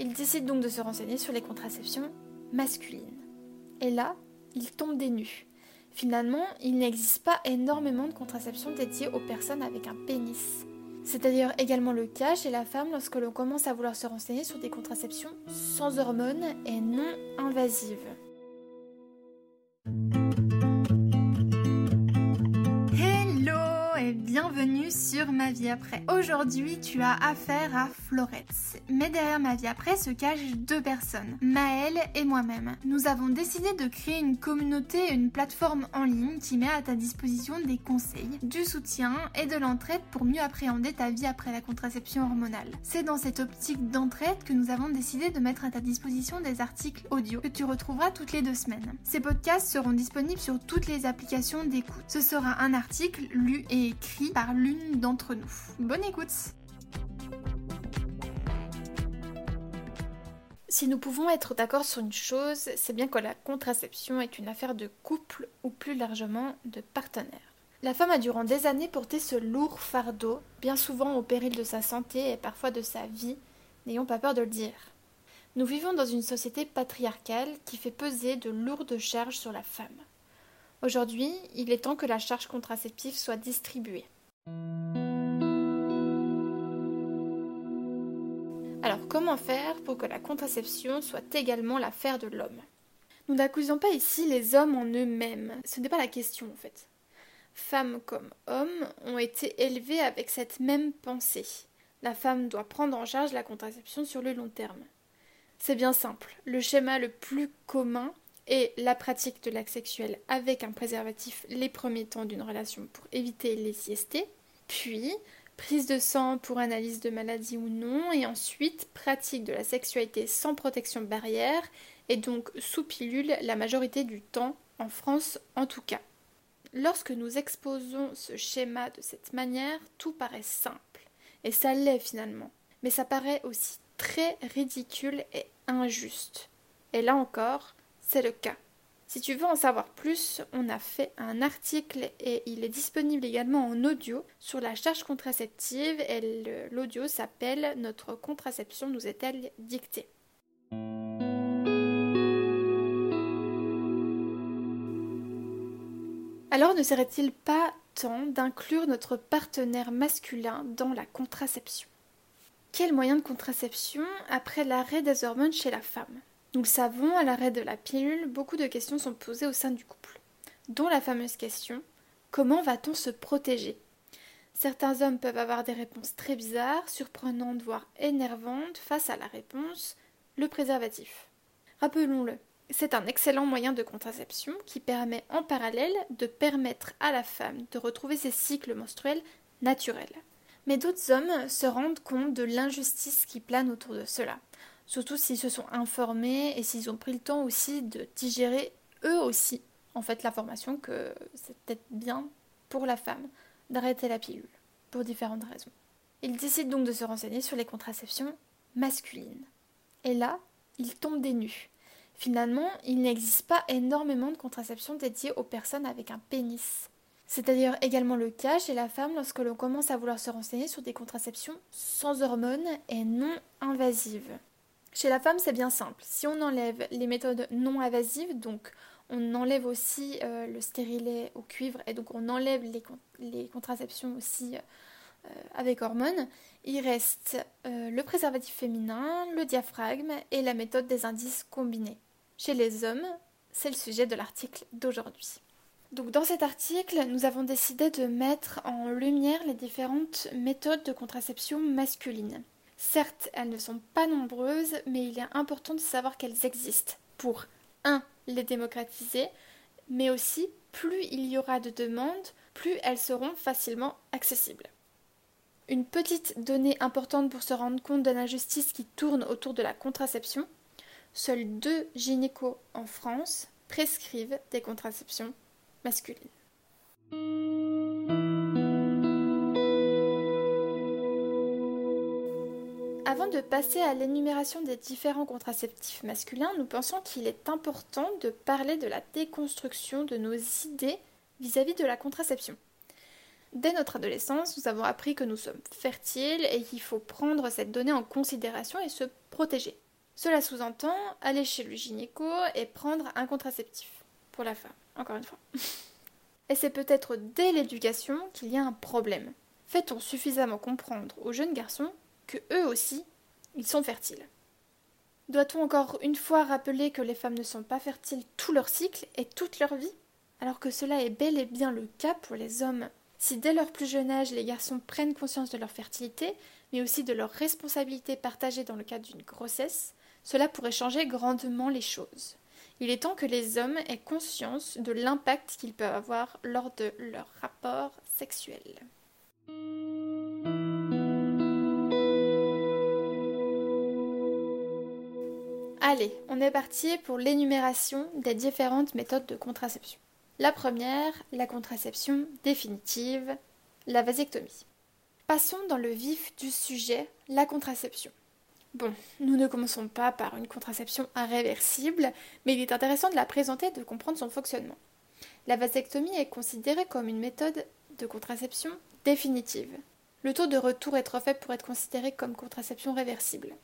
Il décide donc de se renseigner sur les contraceptions masculines. Et là, il tombe des. Finalement, il n'existe pas énormément de contraception dédiée aux personnes avec un pénis. C'est d'ailleurs également le cas chez la femme lorsque l'on commence à vouloir se renseigner sur des contraceptions sans hormones et non invasives. Sur Ma vie après. Aujourd'hui, tu as affaire à Florette. Mais derrière Ma vie après se cachent deux personnes, Maëlle et moi-même. Nous avons décidé de créer une communauté et une plateforme en ligne qui met à ta disposition des conseils, du soutien et de l'entraide pour mieux appréhender ta vie après la contraception hormonale. C'est dans cette optique d'entraide que nous avons décidé de mettre à ta disposition des articles audio que tu retrouveras toutes les deux semaines. Ces podcasts seront disponibles sur toutes les applications d'écoute. Ce sera un article lu et écrit par l'une d'entre nous. Bonne écoute Si nous pouvons être d'accord sur une chose, c'est bien que la contraception est une affaire de couple ou plus largement de partenaire. La femme a durant des années porté ce lourd fardeau, bien souvent au péril de sa santé et parfois de sa vie, n'ayons pas peur de le dire. Nous vivons dans une société patriarcale qui fait peser de lourdes charges sur la femme. Aujourd'hui, il est temps que la charge contraceptive soit distribuée. Alors comment faire pour que la contraception soit également l'affaire de l'homme? Nous n'accusons pas ici les hommes en eux-mêmes, ce n'est pas la question en fait. Femmes comme hommes ont été élevés avec cette même pensée. La femme doit prendre en charge la contraception sur le long terme. C'est bien simple. Le schéma le plus commun est la pratique de l'acte sexuel avec un préservatif les premiers temps d'une relation pour éviter les IST, puis prise de sang pour analyse de maladie ou non, et ensuite pratique de la sexualité sans protection barrière, et donc sous pilule la majorité du temps, en France en tout cas. Lorsque nous exposons ce schéma de cette manière, tout paraît simple, et ça l'est finalement, mais ça paraît aussi très ridicule et injuste. Et là encore, c'est le cas. Si tu veux en savoir plus, on a fait un article et il est disponible également en audio sur la charge contraceptive et l'audio s'appelle Notre contraception nous est-elle dictée? Alors ne serait-il pas temps d'inclure notre partenaire masculin dans la contraception? Quel moyen de contraception après l'arrêt des hormones chez la femme? Nous le savons, à l'arrêt de la pilule, beaucoup de questions sont posées au sein du couple, dont la fameuse question comment va-t-on se protéger? Certains hommes peuvent avoir des réponses très bizarres, surprenantes, voire énervantes face à la réponse le préservatif. Rappelons-le, c'est un excellent moyen de contraception qui permet en parallèle de permettre à la femme de retrouver ses cycles menstruels naturels. Mais d'autres hommes se rendent compte de l'injustice qui plane autour de cela surtout s'ils se sont informés et s'ils ont pris le temps aussi de digérer eux aussi en fait l'information que c'est peut-être bien pour la femme d'arrêter la pilule pour différentes raisons. Ils décident donc de se renseigner sur les contraceptions masculines. Et là, ils tombent des nues. Finalement, il n'existe pas énormément de contraception dédiée aux personnes avec un pénis. C'est d'ailleurs également le cas chez la femme lorsque l'on commence à vouloir se renseigner sur des contraceptions sans hormones et non invasives. Chez la femme, c'est bien simple. Si on enlève les méthodes non invasives, donc on enlève aussi euh, le stérilet au cuivre et donc on enlève les, contraceptions aussi euh, avec hormones, il reste euh, le préservatif féminin, le diaphragme et la méthode des indices combinés. Chez les hommes, c'est le sujet de l'article d'aujourd'hui. Donc dans cet article, nous avons décidé de mettre en lumière les différentes méthodes de contraception masculine. Certes, elles ne sont pas nombreuses, mais il est important de savoir qu'elles existent pour 1. les démocratiser, mais aussi plus il y aura de demandes, plus elles seront facilement accessibles. Une petite donnée importante pour se rendre compte de l'injustice qui tourne autour de la contraception, seuls deux gynécos en France prescrivent des contraceptions masculines. Avant de passer à l'énumération des différents contraceptifs masculins, nous pensons qu'il est important de parler de la déconstruction de nos idées vis-à-vis de la contraception. Dès notre adolescence, nous avons appris que nous sommes fertiles et qu'il faut prendre cette donnée en considération et se protéger. Cela sous-entend aller chez le gynéco et prendre un contraceptif pour la femme, encore une fois. Et c'est peut-être dès l'éducation qu'il y a un problème. Fait-on suffisamment comprendre aux jeunes garçons que eux aussi, ils sont fertiles Doit-on encore une fois rappeler que les femmes ne sont pas fertiles tout leur cycle et toute leur vie Alors que cela est bel et bien le cas pour les hommes? Si dès leur plus jeune âge les garçons prennent conscience de leur fertilité, mais aussi de leur responsabilité partagée dans le cadre d'une grossesse, cela pourrait changer grandement les choses. Il est temps que les hommes aient conscience de l'impact qu'ils peuvent avoir lors de leur rapport sexuel. Allez, on est parti pour l'énumération des différentes méthodes de contraception. La première, la contraception définitive, la vasectomie. Passons dans le vif du sujet, la contraception. Bon, nous ne commençons pas par une contraception irréversible, mais il est intéressant de la présenter et de comprendre son fonctionnement. La vasectomie est considérée comme une méthode de contraception définitive. Le taux de retour est trop faible pour être considéré comme contraception réversible.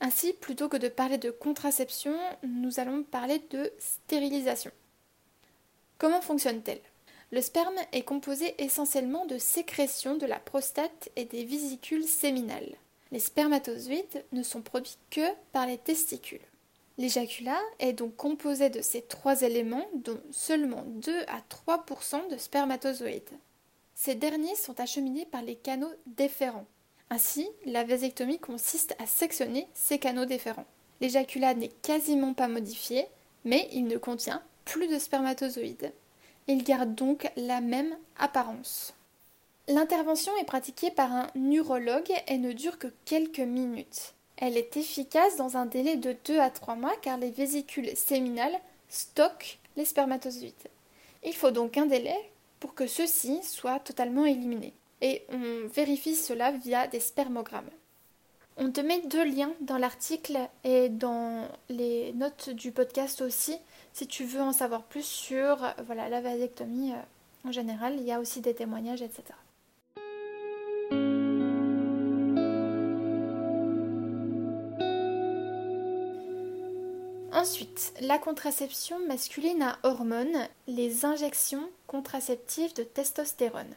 Ainsi, plutôt que de parler de contraception, nous allons parler de stérilisation. Comment fonctionne-t-elle? Le sperme est composé essentiellement de sécrétions de la prostate et des vésicules séminales. Les spermatozoïdes ne sont produits que par les testicules. L'éjaculat est donc composé de ces trois éléments, dont seulement 2 à 3% de spermatozoïdes. Ces derniers sont acheminés par les canaux déférents. Ainsi, la vasectomie consiste à sectionner ces canaux déférents. L'éjaculat n'est quasiment pas modifié, mais il ne contient plus de spermatozoïdes. Il garde donc la même apparence. L'intervention est pratiquée par un urologue et ne dure que quelques minutes. Elle est efficace dans un délai de 2 à 3 mois car les vésicules séminales stockent les spermatozoïdes. Il faut donc un délai pour que ceux-ci soient totalement éliminés. Et on vérifie cela via des spermogrammes. On te met deux liens dans l'article et dans les notes du podcast aussi si tu veux en savoir plus sur voilà, la vasectomie euh, en général. Il y a aussi des témoignages, etc. Ensuite, la contraception masculine à hormones, les injections contraceptives de testostérone.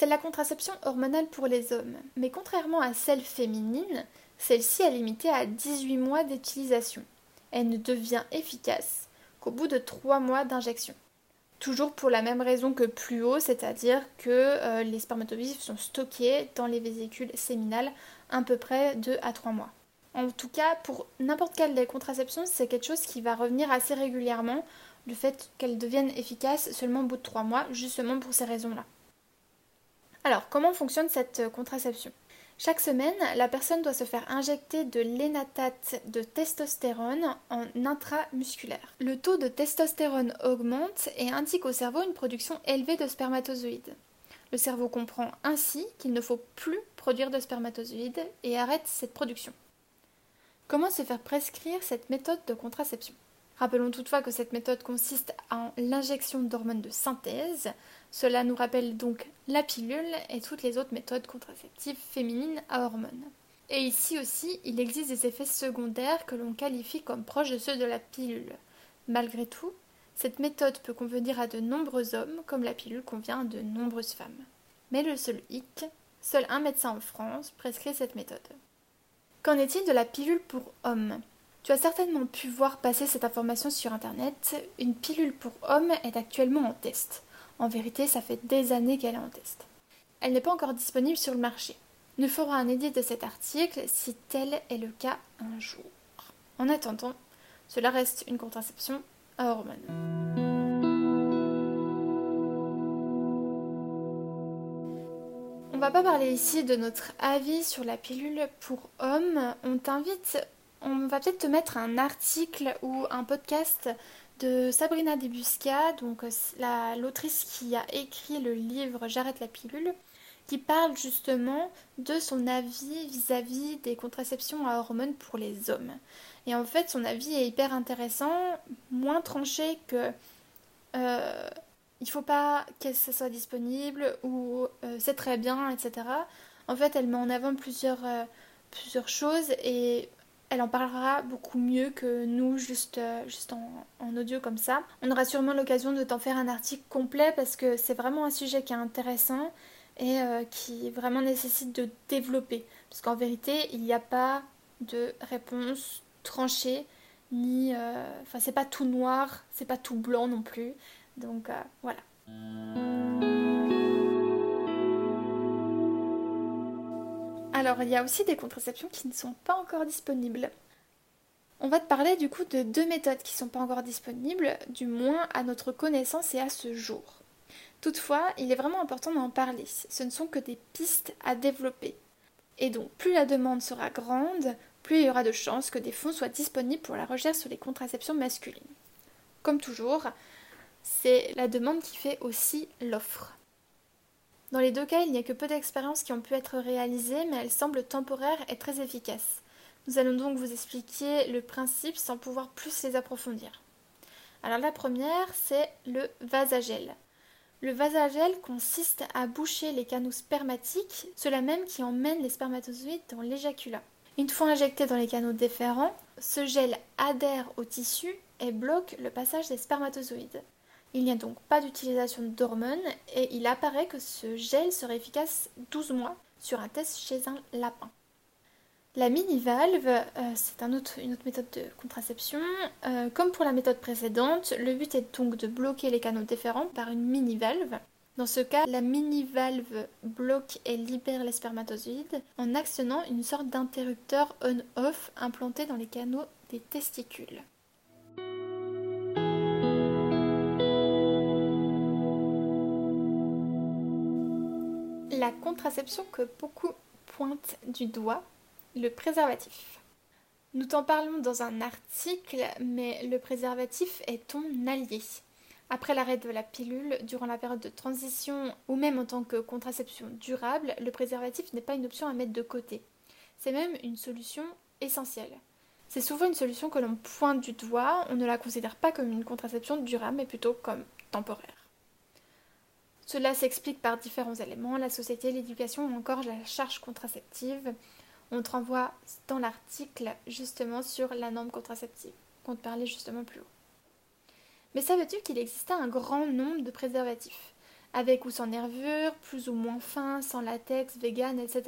C'est la contraception hormonale pour les hommes, mais contrairement à celle féminine, celle-ci est limitée à 18 mois d'utilisation. Elle ne devient efficace qu'au bout de 3 mois d'injection. Toujours pour la même raison que plus haut, c'est-à-dire que euh, les spermatozoïdes sont stockés dans les vésicules séminales à peu près 2 à 3 mois. En tout cas, pour n'importe quelle contraception, c'est quelque chose qui va revenir assez régulièrement, le fait qu'elle devienne efficace seulement au bout de 3 mois, justement pour ces raisons-là. Alors, comment fonctionne cette contraception? Chaque semaine, la personne doit se faire injecter de l'énatate de testostérone en intramusculaire. Le taux de testostérone augmente et indique au cerveau une production élevée de spermatozoïdes. Le cerveau comprend ainsi qu'il ne faut plus produire de spermatozoïdes et arrête cette production. Comment se faire prescrire cette méthode de contraception? Rappelons toutefois que cette méthode consiste en l'injection d'hormones de synthèse. Cela nous rappelle donc la pilule et toutes les autres méthodes contraceptives féminines à hormones. Et ici aussi, il existe des effets secondaires que l'on qualifie comme proches de ceux de la pilule. Malgré tout, cette méthode peut convenir à de nombreux hommes comme la pilule convient à de nombreuses femmes. Mais le seul hic, seul un médecin en France prescrit cette méthode. Qu'en est-il de la pilule pour hommes? Tu as certainement pu voir passer cette information sur Internet. Une pilule pour hommes est actuellement en test. En vérité, ça fait des années qu'elle est en test. Elle n'est pas encore disponible sur le marché. Nous ferons un édit de cet article si tel est le cas un jour. En attendant, cela reste une contraception à hormones. On va pas parler ici de notre avis sur la pilule pour hommes. On t'invite, on va peut-être te mettre un article ou un podcast de Sabrina Debusca, donc l'autrice qui a écrit le livre J'arrête la pilule, qui parle justement de son avis vis-à-vis des contraceptions à hormones pour les hommes. Et en fait, son avis est hyper intéressant, moins tranché que euh, il faut pas que ça soit disponible ou euh, c'est très bien, etc. En fait, elle met en avant plusieurs, euh, plusieurs choses et elle en parlera beaucoup mieux que nous, juste, euh, en, audio comme ça. On aura sûrement l'occasion de t'en faire un article complet parce que c'est vraiment un sujet qui est intéressant et euh, qui vraiment nécessite de développer. Parce qu'en vérité, il n'y a pas de réponse tranchée, ni. Euh, enfin, c'est pas tout noir, c'est pas tout blanc non plus. Donc voilà. Alors, il y a aussi des contraceptions qui ne sont pas encore disponibles. On va te parler du coup de deux méthodes qui ne sont pas encore disponibles, du moins à notre connaissance et à ce jour. Toutefois, il est vraiment important d'en parler. Ce ne sont que des pistes à développer. Et donc, plus la demande sera grande, plus il y aura de chances que des fonds soient disponibles pour la recherche sur les contraceptions masculines. Comme toujours, c'est la demande qui fait aussi l'offre. Dans les deux cas, il n'y a que peu d'expériences qui ont pu être réalisées, mais elles semblent temporaires et très efficaces. Nous allons donc vous expliquer le principe sans pouvoir plus les approfondir. Alors la première, c'est le vasagel. Le vasagel consiste à boucher les canaux spermatiques, ceux-là même qui emmènent les spermatozoïdes dans l'éjaculat. Une fois injecté dans les canaux déférents, ce gel adhère au tissu et bloque le passage des spermatozoïdes. Il n'y a donc pas d'utilisation d'hormones et il apparaît que ce gel serait efficace 12 mois sur un test chez un lapin. La mini-valve, euh, c'est une autre méthode de contraception. Euh, comme pour la méthode précédente, le but est donc de bloquer les canaux déférents par une mini-valve. Dans ce cas, la mini-valve bloque et libère les spermatozoïdes en actionnant une sorte d'interrupteur on-off implanté dans les canaux des testicules. La contraception que beaucoup pointent du doigt, le préservatif. Nous t'en parlons dans un article, mais le préservatif est ton allié. Après l'arrêt de la pilule, durant la période de transition ou même en tant que contraception durable, le préservatif n'est pas une option à mettre de côté. C'est même une solution essentielle. C'est souvent une solution que l'on pointe du doigt, on ne la considère pas comme une contraception durable, mais plutôt comme temporaire. Cela s'explique par différents éléments, la société, l'éducation ou encore la charge contraceptive. On te renvoie dans l'article justement sur la norme contraceptive, qu'on te parlait justement plus haut. Mais savais-tu qu'il existait un grand nombre de préservatifs? Avec ou sans nervure, plus ou moins fins, sans latex, vegan, etc.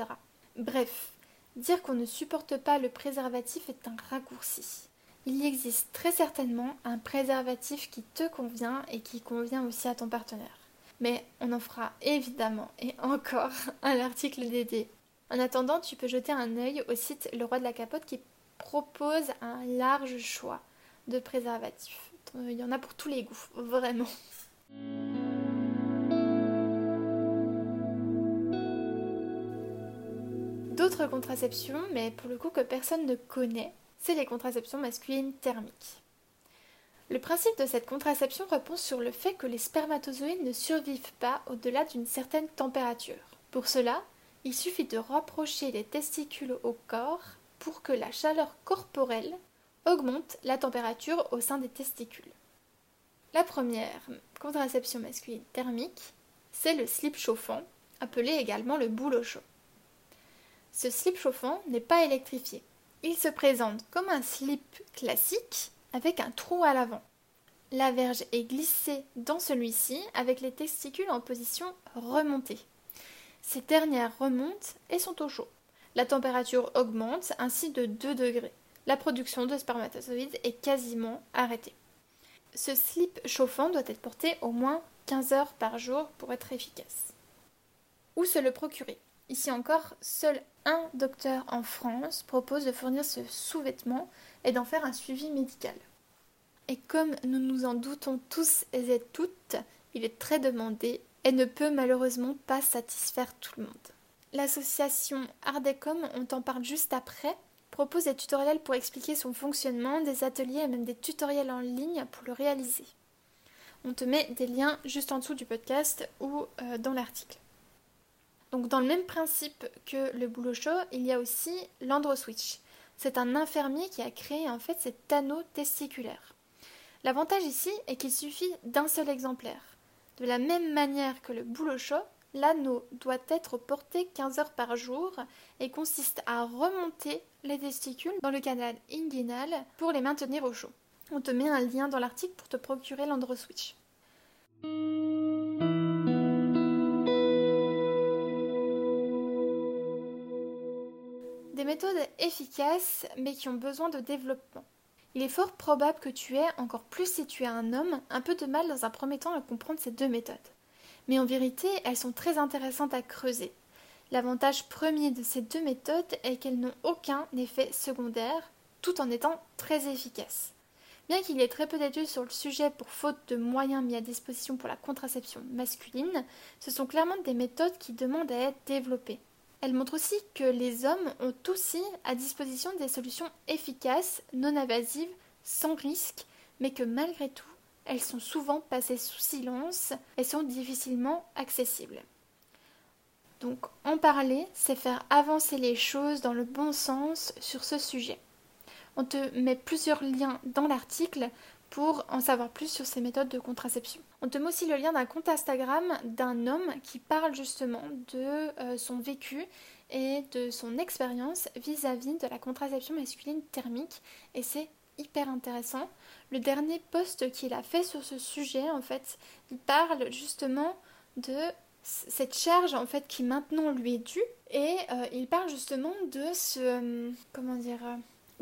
Bref, dire qu'on ne supporte pas le préservatif est un raccourci. Il existe très certainement un préservatif qui te convient et qui convient aussi à ton partenaire mais on en fera évidemment et encore un article dédié. En attendant, tu peux jeter un œil au site Le Roi de la Capote qui propose un large choix de préservatifs. Il y en a pour tous les goûts, vraiment. D'autres contraceptions, mais pour le coup que personne ne connaît, c'est les contraceptions masculines thermiques. Le principe de cette contraception repose sur le fait que les spermatozoïdes ne survivent pas au-delà d'une certaine température. Pour cela, il suffit de rapprocher les testicules au corps pour que la chaleur corporelle augmente la température au sein des testicules. La première contraception masculine thermique, c'est le slip chauffant, appelé également le boulot chaud. Ce slip chauffant n'est pas électrifié. Il se présente comme un slip classique avec un trou à l'avant. La verge est glissée dans celui-ci avec les testicules en position remontée. Ces dernières remontent et sont au chaud. La température augmente ainsi de 2 degrés. La production de spermatozoïdes est quasiment arrêtée. Ce slip chauffant doit être porté au moins 15 heures par jour pour être efficace. Où se le procurer? Ici encore, seul un docteur en France propose de fournir ce sous-vêtement et d'en faire un suivi médical. Et comme nous nous en doutons tous et toutes, il est très demandé et ne peut malheureusement pas satisfaire tout le monde. L'association Ardecom, on t'en parle juste après, propose des tutoriels pour expliquer son fonctionnement, des ateliers et même des tutoriels en ligne pour le réaliser. On te met des liens juste en dessous du podcast ou euh, dans l'article. Donc dans le même principe que le boulot chaud, il y a aussi l'androswitch. C'est un infirmier qui a créé en fait cet anneau testiculaire. L'avantage ici est qu'il suffit d'un seul exemplaire. De la même manière que le boulot chaud, l'anneau doit être porté 15 heures par jour et consiste à remonter les testicules dans le canal inguinal pour les maintenir au chaud. On te met un lien dans l'article pour te procurer l'Androswitch. Des méthodes efficaces mais qui ont besoin de développement. Il est fort probable que tu aies, encore plus si tu es un homme, un peu de mal dans un premier temps à comprendre ces deux méthodes. Mais en vérité, elles sont très intéressantes à creuser. L'avantage premier de ces deux méthodes est qu'elles n'ont aucun effet secondaire, tout en étant très efficaces. Bien qu'il y ait très peu d'études sur le sujet pour faute de moyens mis à disposition pour la contraception masculine, ce sont clairement des méthodes qui demandent à être développées. Elles montrent aussi que les hommes ont aussi à disposition des solutions efficaces, non invasives, sans risque, mais que malgré tout, elles sont souvent passées sous silence et sont difficilement accessibles. Donc en parler, c'est faire avancer les choses dans le bon sens sur ce sujet. On te met plusieurs liens dans l'article pour en savoir plus sur ces méthodes de contraception. On te met aussi le lien d'un compte Instagram d'un homme qui parle justement de euh, son vécu et de son expérience vis-à-vis de la contraception masculine thermique et c'est hyper intéressant. Le dernier post qu'il a fait sur ce sujet, en fait, il parle justement de cette charge en fait qui maintenant lui est due et euh, il parle justement de ce euh, comment dire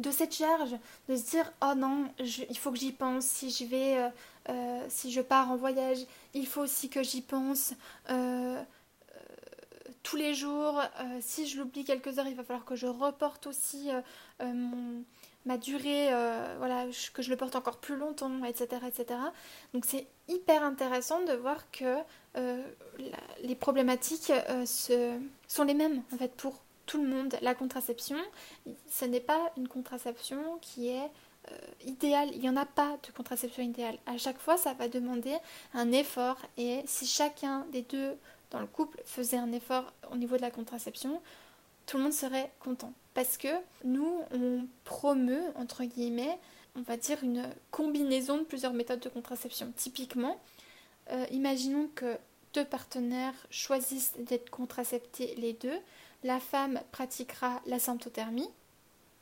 de cette charge, de se dire oh non, il faut que j'y pense si je vais, euh, euh, si je pars en voyage, il faut aussi que j'y pense euh, tous les jours. si je l'oublie quelques heures, il va falloir que je reporte aussi ma durée, voilà, que je le porte encore plus longtemps, etc., etc. Donc c'est hyper intéressant de voir que les problématiques sont les mêmes en fait pour tout le monde. La contraception, ce n'est pas une contraception qui est euh, idéale. Il n'y en a pas de contraception idéale. À chaque fois, ça va demander un effort. Et si chacun des deux dans le couple faisait un effort au niveau de la contraception, tout le monde serait content. Parce que nous, on promeut, entre guillemets, on va dire une combinaison de plusieurs méthodes de contraception. Typiquement, euh, imaginons que deux partenaires choisissent d'être contraceptés les deux la femme pratiquera la symptothermie,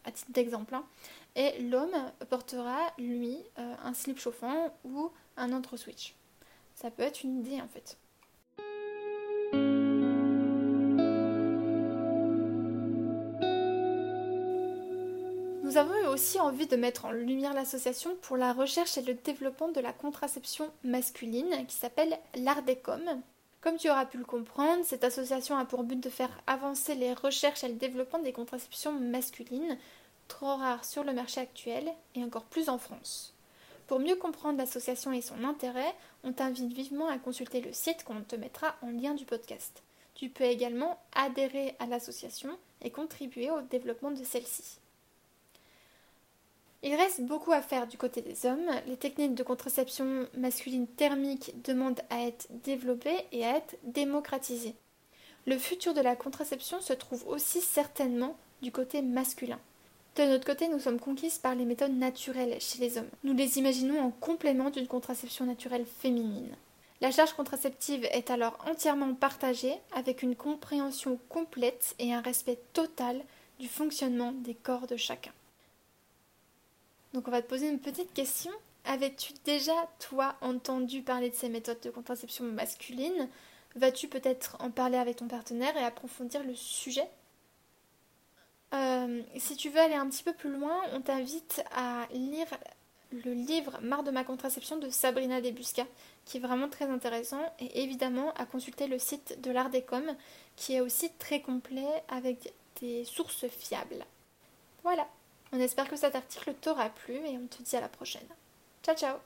à titre d'exemple, hein, et l'homme portera, lui, euh, un slip chauffant ou un entre switch. Ça peut être une idée en fait. Nous avons aussi envie de mettre en lumière l'association pour la recherche et le développement de la contraception masculine qui s'appelle l'ARDECOM, comme tu auras pu le comprendre, cette association a pour but de faire avancer les recherches et le développement des contraceptions masculines, trop rares sur le marché actuel et encore plus en France. Pour mieux comprendre l'association et son intérêt, on t'invite vivement à consulter le site qu'on te mettra en lien du podcast. Tu peux également adhérer à l'association et contribuer au développement de celle-ci. Il reste beaucoup à faire du côté des hommes. Les techniques de contraception masculine thermique demandent à être développées et à être démocratisées. Le futur de la contraception se trouve aussi certainement du côté masculin. De notre côté, nous sommes conquises par les méthodes naturelles chez les hommes. Nous les imaginons en complément d'une contraception naturelle féminine. La charge contraceptive est alors entièrement partagée avec une compréhension complète et un respect total du fonctionnement des corps de chacun. Donc on va te poser une petite question. Avais-tu déjà, toi, entendu parler de ces méthodes de contraception masculine? Vas-tu peut-être en parler avec ton partenaire et approfondir le sujet? Euh, Si tu veux aller un petit peu plus loin, on t'invite à lire le livre Marre de ma contraception de Sabrina Debusca, qui est vraiment très intéressant, et évidemment à consulter le site de l'Ardecom, qui est aussi très complet avec des sources fiables. Voilà. On espère que cet article t'aura plu et on te dit à la prochaine. Ciao ciao